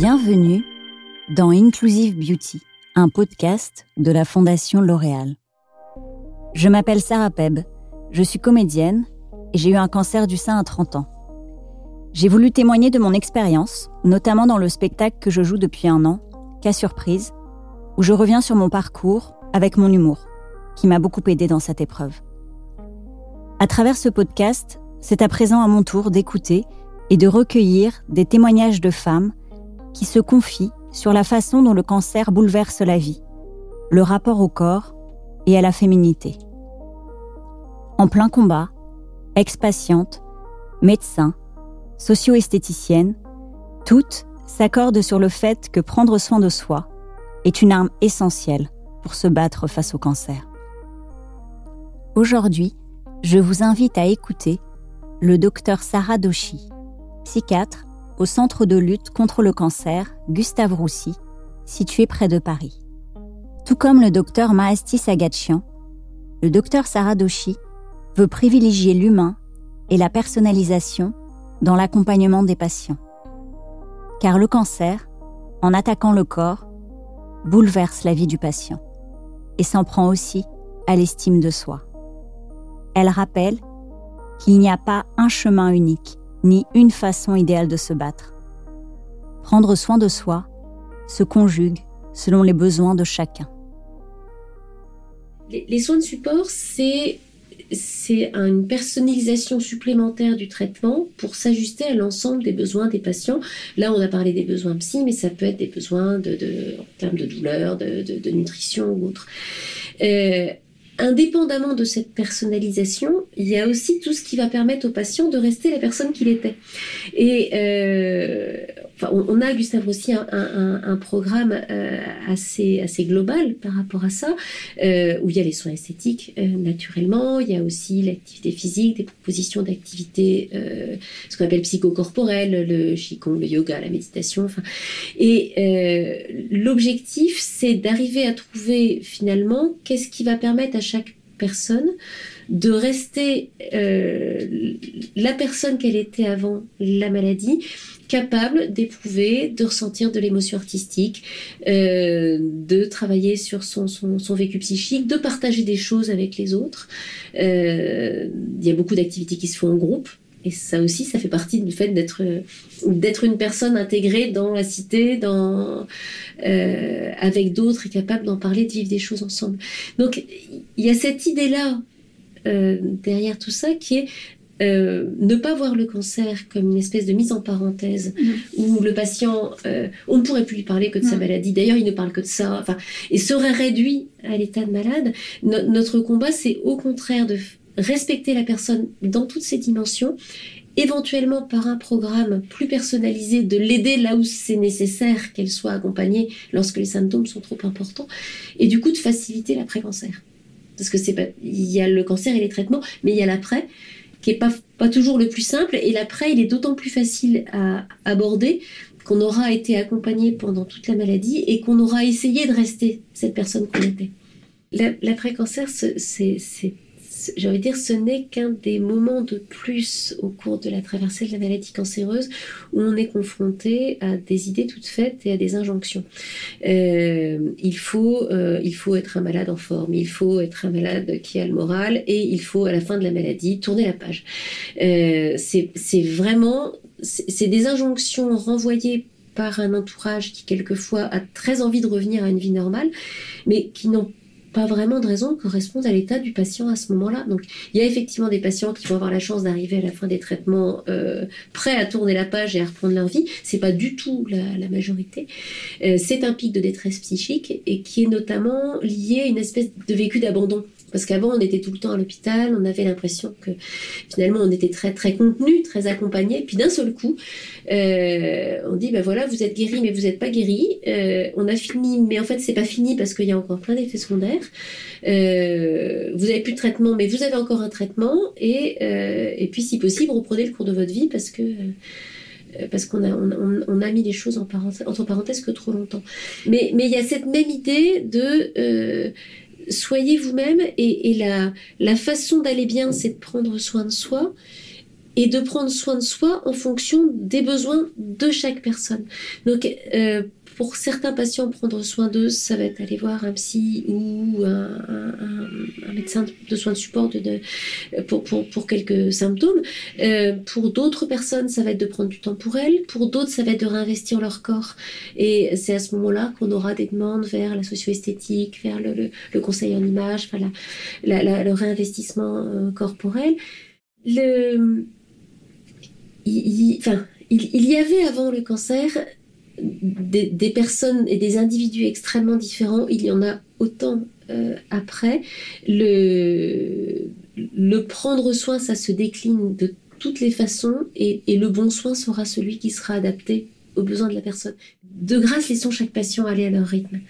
Bienvenue dans Inclusive Beauty, un podcast de la Fondation L'Oréal. Je m'appelle Sarah Peb, je suis comédienne et j'ai eu un cancer du sein à 30 ans. J'ai voulu témoigner de mon expérience, notamment dans le spectacle que je joue depuis un an, Cas Surprise, où je reviens sur mon parcours avec mon humour, qui m'a beaucoup aidé dans cette épreuve. À travers ce podcast, c'est à présent à mon tour d'écouter et de recueillir des témoignages de femmes qui se confient sur la façon dont le cancer bouleverse la vie, le rapport au corps et à la féminité. En plein combat, ex-patientes, médecins, socio-esthéticiennes, toutes s'accordent sur le fait que prendre soin de soi est une arme essentielle pour se battre face au cancer. Aujourd'hui, je vous invite à écouter le docteur Sarah Doshi, psychiatre au Centre de lutte contre le cancer Gustave Roussy, situé près de Paris. Tout comme le docteur Mahasti Sagachian, le docteur Sarah Doshi veut privilégier l'humain et la personnalisation dans l'accompagnement des patients. Car le cancer, en attaquant le corps, bouleverse la vie du patient et s'en prend aussi à l'estime de soi. Elle rappelle qu'il n'y a pas un chemin unique, ni une façon idéale de se battre. Prendre soin de soi se conjugue selon les besoins de chacun. Les, soins de support, c'est une personnalisation supplémentaire du traitement pour s'ajuster à l'ensemble des besoins des patients. Là, on a parlé des besoins psy, mais ça peut être des besoins de, en termes de douleur, de, nutrition ou autre. Euh, indépendamment de cette personnalisation, il y a aussi tout ce qui va permettre au patient de rester la personne qu'il était. Et euh, on, a, Gustave aussi, un, programme euh, assez, assez global par rapport à ça, euh, où il y a les soins esthétiques naturellement, il y a aussi l'activité physique, des propositions d'activité, ce qu'on appelle psychocorporelle, le qigong, le yoga, la méditation. Enfin, et l'objectif, c'est d'arriver à trouver finalement qu'est-ce qui va permettre à chaque personne de rester euh, la personne qu'elle était avant la maladie, capable d'éprouver, de ressentir de l'émotion artistique, euh, de travailler sur son, son, vécu psychique, de partager des choses avec les autres. Euh, il y a beaucoup d'activités qui se font en groupe. Et ça aussi, ça fait partie du fait d'être une personne intégrée dans la cité, dans euh, avec d'autres et capable d'en parler, de vivre des choses ensemble. Donc il y a cette idée là derrière tout ça qui est euh, ne pas voir le cancer comme une espèce de mise en parenthèse mm-hmm. où le patient, on ne pourrait plus lui parler que de sa maladie. D'ailleurs, il ne parle que de ça, enfin, et serait réduit à l'état de malade. notre combat, c'est au contraire de respecter la personne dans toutes ses dimensions, éventuellement par un programme plus personnalisé, de l'aider là où c'est nécessaire qu'elle soit accompagnée lorsque les symptômes sont trop importants, et du coup de faciliter l'après-cancer. Parce que c'est pas, il y a le cancer et les traitements, mais il y a l'après qui est pas, pas toujours le plus simple, et l'après il est d'autant plus facile à aborder qu'on aura été accompagné pendant toute la maladie et qu'on aura essayé de rester cette personne qu'on était. L'après-cancer, c'est j'ai envie de dire, ce n'est qu'un des moments de plus au cours de la traversée de la maladie cancéreuse où on est confronté à des idées toutes faites et à des injonctions. Euh, il, faut, euh, il faut être un malade en forme, il faut être un malade qui a le moral et il faut, à la fin de la maladie, tourner la page. Euh, c'est vraiment, c'est des injonctions renvoyées par un entourage qui quelquefois a très envie de revenir à une vie normale, mais qui n'ont pas vraiment de raison correspondent à l'état du patient à ce moment-là. Donc, il y a effectivement des patients qui vont avoir la chance d'arriver à la fin des traitements euh, prêts à tourner la page et à reprendre leur vie. C'est pas du tout la, majorité. Euh, c'est un pic de détresse psychique et qui est notamment lié à une espèce de vécu d'abandon. Parce qu'avant, on était tout le temps à l'hôpital, on avait l'impression que finalement, on était très très contenu, très accompagné. Puis d'un seul coup, euh, on dit ben voilà, vous êtes guéri, mais vous n'êtes pas guéri. Euh, on a fini, mais en fait, c'est pas fini parce qu'il y a encore plein d'effets secondaires. Euh, vous avez plus de traitement, mais vous avez encore un traitement. Et, et puis, si possible, reprenez le cours de votre vie parce que parce qu'on a, on, a mis les choses entre parenthèses que trop longtemps. Mais il y a cette même idée de soyez vous-même et, la, la façon d'aller bien, c'est de prendre soin de soi. et de prendre soin de soi en fonction des besoins de chaque personne. Donc, euh, pour certains patients, prendre soin d'eux, ça va être aller voir un psy ou un, de soins de support pour, quelques symptômes. Euh, pour d'autres personnes, ça va être de prendre du temps pour elles. Pour d'autres, ça va être de réinvestir leur corps. Et c'est à ce moment-là qu'on aura des demandes vers la socio-esthétique, vers le, conseil en image, le réinvestissement euh, corporel. Il, y avait avant le cancer des, personnes et des individus extrêmement différents. Il y en a autant euh, après. Le, le prendre soin, ça se décline de toutes les façons et, le bon soin sera celui qui sera adapté aux besoins de la personne. De grâce, laissons chaque patient aller à leur rythme.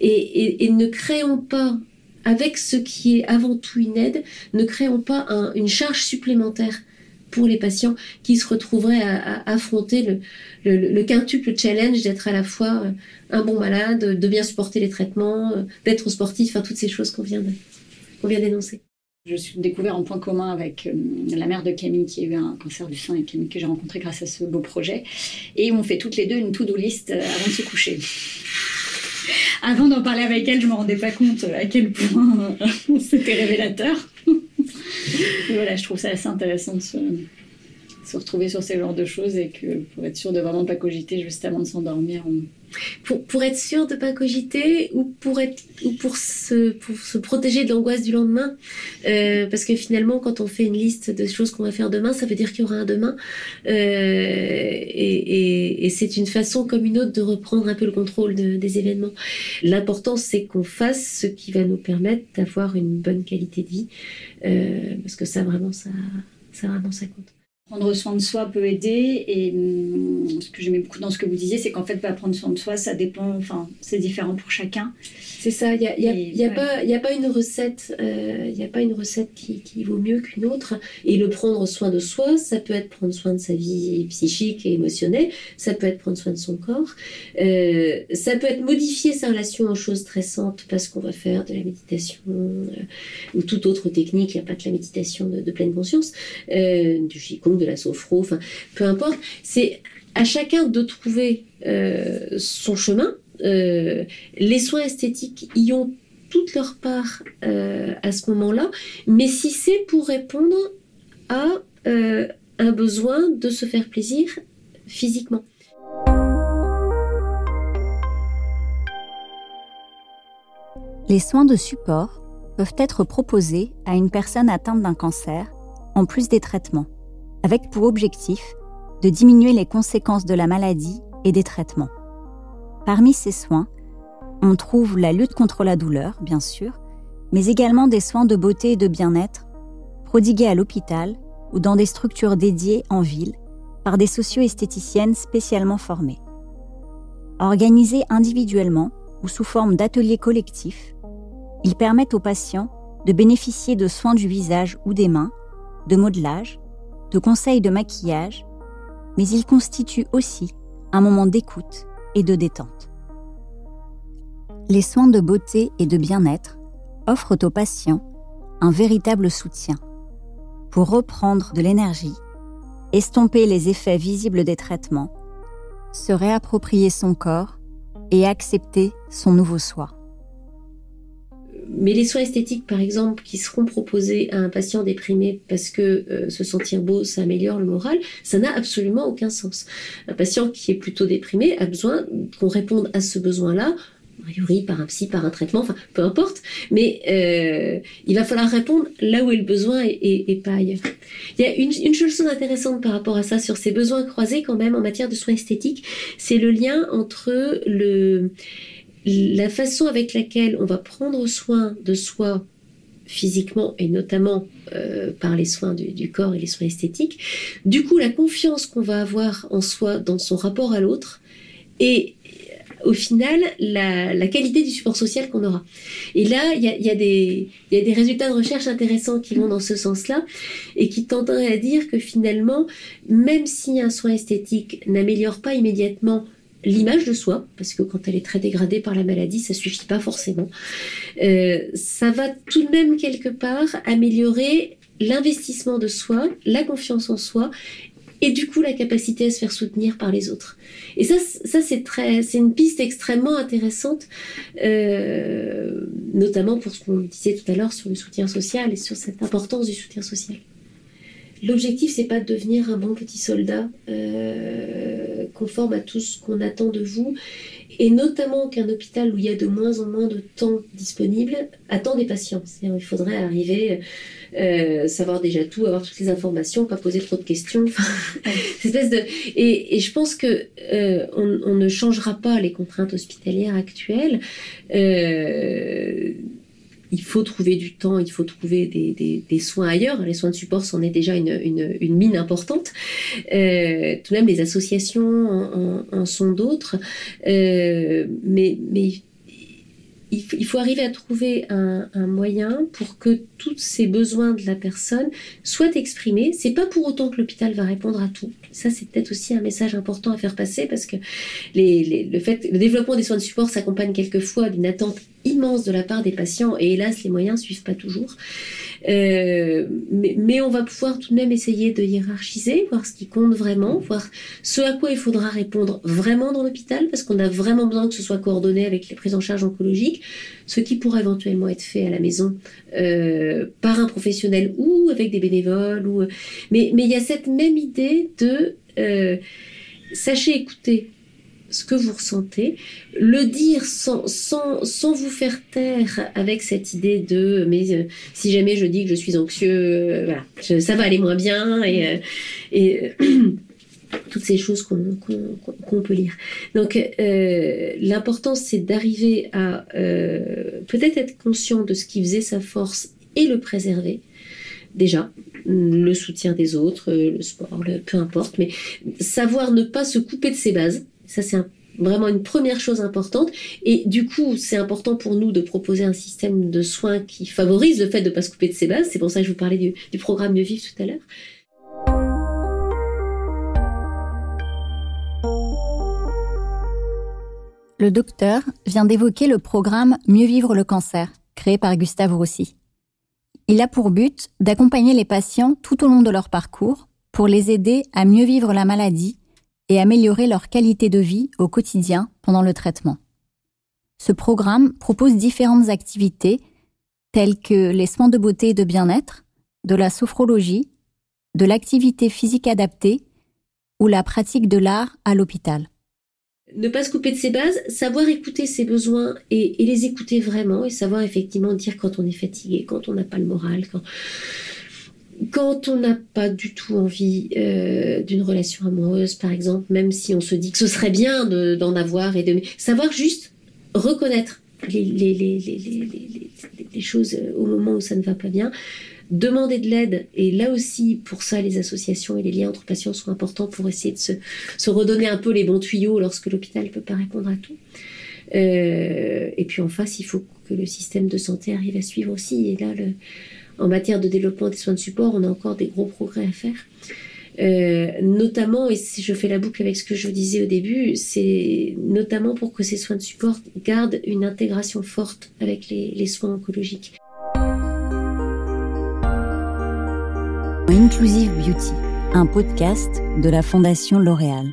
Et, ne créons pas, avec ce qui est avant tout une aide, ne créons pas une charge supplémentaire pour les patients qui se retrouveraient à, affronter le, quintuple challenge d'être à la fois euh, un bon malade, de bien supporter les traitements, euh, d'être sportif, enfin toutes ces choses qu'on vient, d'énoncer. Je suis découvert en point commun avec euh, la mère de Camille qui a eu un cancer du sein et Camille que j'ai rencontré grâce à ce beau projet. Et on fait toutes les deux une to-do list avant de se coucher. Avant d'en parler avec elle, je me rendais pas compte à quel point c'était révélateur voilà, je trouve ça assez intéressant de se, retrouver sur ce genre de choses et que pour être sûr de vraiment pas cogiter juste avant de s'endormir, pour, pour être sûr de pas cogiter ou pour être ou pour se pour se protéger de l'angoisse du lendemain euh, parce que finalement quand on fait une liste de choses qu'on va faire demain ça veut dire qu'il y aura un demain euh, et, et, c'est une façon comme une autre de reprendre un peu le contrôle des événements. L'important c'est qu'on fasse ce qui va nous permettre d'avoir une bonne qualité de vie euh, parce que ça vraiment ça ça vraiment ça compte prendre soin de soi peut aider. Et hum, ce que j'aimais beaucoup dans ce que vous disiez, c'est qu'en fait, pas prendre soin de soi, ça dépend, enfin, c'est différent pour chacun. C'est ça, il n'y a, y a, y a, pas, y a pas une recette, il euh, n'y a pas une recette qui, qui vaut mieux qu'une autre. Et le prendre soin de soi, ça peut être prendre soin de sa vie psychique et émotionnelle, ça peut être prendre soin de son corps, euh, ça peut être modifier sa relation aux choses stressantes parce qu'on va faire de la méditation euh, ou toute autre technique, il n'y a pas que la méditation de, de pleine conscience, euh, du Qigong, de la sophro, peu importe. C'est à chacun de trouver euh, son chemin. Euh, les soins esthétiques y ont toute leur part euh, à ce moment-là, mais si c'est pour répondre à un besoin de se faire plaisir physiquement. Les soins de support peuvent être proposés à une personne atteinte d'un cancer, en plus des traitements avec pour objectif de diminuer les conséquences de la maladie et des traitements. Parmi ces soins, on trouve la lutte contre la douleur, bien sûr, mais également des soins de beauté et de bien-être prodigués à l'hôpital ou dans des structures dédiées en ville par des socio-esthéticiennes spécialement formées. Organisés individuellement ou sous forme d'ateliers collectifs, ils permettent aux patients de bénéficier de soins du visage ou des mains, de modelage, de conseils de maquillage, mais il constitue aussi un moment d'écoute et de détente. Les soins de beauté et de bien-être offrent aux patients un véritable soutien pour reprendre de l'énergie, estomper les effets visibles des traitements, se réapproprier son corps et accepter son nouveau soi mais les soins esthétiques, par exemple, qui seront proposés à un patient déprimé parce que euh, se sentir beau, ça améliore le moral, ça n'a absolument aucun sens. Un patient qui est plutôt déprimé a besoin qu'on réponde à ce besoin-là a priori par un psy, par un traitement, enfin peu importe, mais euh, il va falloir répondre là où est le besoin et, pas ailleurs. Il y a une, une, chose intéressante par rapport à ça, sur ces besoins croisés quand même en matière de soins esthétiques, c'est le lien entre le la façon avec laquelle on va prendre soin de soi physiquement et notamment euh, par les soins du, corps et les soins esthétiques, du coup la confiance qu'on va avoir en soi dans son rapport à l'autre et au final la, qualité du support social qu'on aura. Et là, il y a, y a, des résultats de recherche intéressants qui vont dans ce sens-là et qui tenderaient à dire que finalement, même si un soin esthétique n'améliore pas immédiatement l'image de soi, parce que quand elle est très dégradée par la maladie, ça suffit pas forcément. Euh, ça va tout de même quelque part améliorer l'investissement de soi, la confiance en soi et du coup la capacité à se faire soutenir par les autres. Et ça, ça c'est très, c'est une piste extrêmement intéressante, euh, notamment pour ce qu'on disait tout à l'heure sur le soutien social et sur cette importance du soutien social. L'objectif, c'est pas de devenir un bon petit soldat euh, conforme à tout ce qu'on attend de vous, et notamment qu'un hôpital où il y a de moins en moins de temps disponible attend des patients. Il faudrait arriver, euh, savoir déjà tout, avoir toutes les informations, pas poser trop de questions. espèce de... et, je pense que euh, on, on, ne changera pas les contraintes hospitalières actuelles. Il faut trouver du temps, il faut trouver des, soins ailleurs. Les soins de support, c'en est déjà une, mine importante. Euh, tout de même, les associations en, sont d'autres. Euh, mais, il, faut arriver à trouver un, moyen pour que tous ces besoins de la personne soient exprimés. C'est pas pour autant que l'hôpital va répondre à tout. Ça, c'est peut-être aussi un message important à faire passer parce que le le développement des soins de support s'accompagne quelquefois d'une attente immense de la part des patients et hélas, les moyens suivent pas toujours. Euh, mais, on va pouvoir tout de même essayer de hiérarchiser, voir ce qui compte vraiment, voir ce à quoi il faudra répondre vraiment dans l'hôpital, parce qu'on a vraiment besoin que ce soit coordonné avec les prises en charge oncologiques, ce qui pourrait éventuellement être fait à la maison euh, par un professionnel ou avec des bénévoles. Mais il y a cette même idée de euh, sachez écouter ce que vous ressentez, le dire sans, sans, sans vous faire taire avec cette idée de mais euh, si jamais je dis que je suis anxieux, euh, ça va aller moins bien et, euh, et toutes ces choses qu'on qu'on peut lire. Donc l'important c'est d'arriver à peut-être être conscient de ce qui faisait sa force et le préserver. Déjà le soutien des autres, le sport, peu importe, mais savoir ne pas se couper de ses bases ça, c'est vraiment une première chose importante. Et du coup, c'est important pour nous de proposer un système de soins qui favorise le fait de ne pas se couper de ses bases. C'est pour ça que je vous parlais du, programme Mieux Vivre tout à l'heure. Le docteur vient d'évoquer le programme Mieux vivre le cancer, créé par Gustave Roussy. Il a pour but d'accompagner les patients tout au long de leur parcours pour les aider à mieux vivre la maladie et améliorer leur qualité de vie au quotidien pendant le traitement. Ce programme propose différentes activités telles que les soins de beauté et de bien-être, de la sophrologie, de l'activité physique adaptée ou la pratique de l'art à l'hôpital. Ne pas se couper de ses bases, savoir écouter ses besoins et, et les écouter vraiment et savoir effectivement dire quand on est fatigué, quand on n'a pas le moral, quand quand on n'a pas du tout envie euh, d'une relation amoureuse, par exemple, même si on se dit que ce serait bien d'en avoir et de savoir juste reconnaître les, choses au moment où ça ne va pas bien, demander de l'aide, et là aussi, pour ça, les associations et les liens entre patients sont importants pour essayer de se, se redonner un peu les bons tuyaux lorsque l'hôpital ne peut pas répondre à tout. Euh, et puis en face, il faut que le système de santé arrive à suivre aussi. Et là, le, en matière de développement des soins de support, on a encore des gros progrès à faire. Euh, notamment, et si je fais la boucle avec ce que je disais au début, c'est notamment pour que ces soins de support gardent une intégration forte avec les soins oncologiques. Inclusive Beauty, un podcast de la Fondation L'Oréal.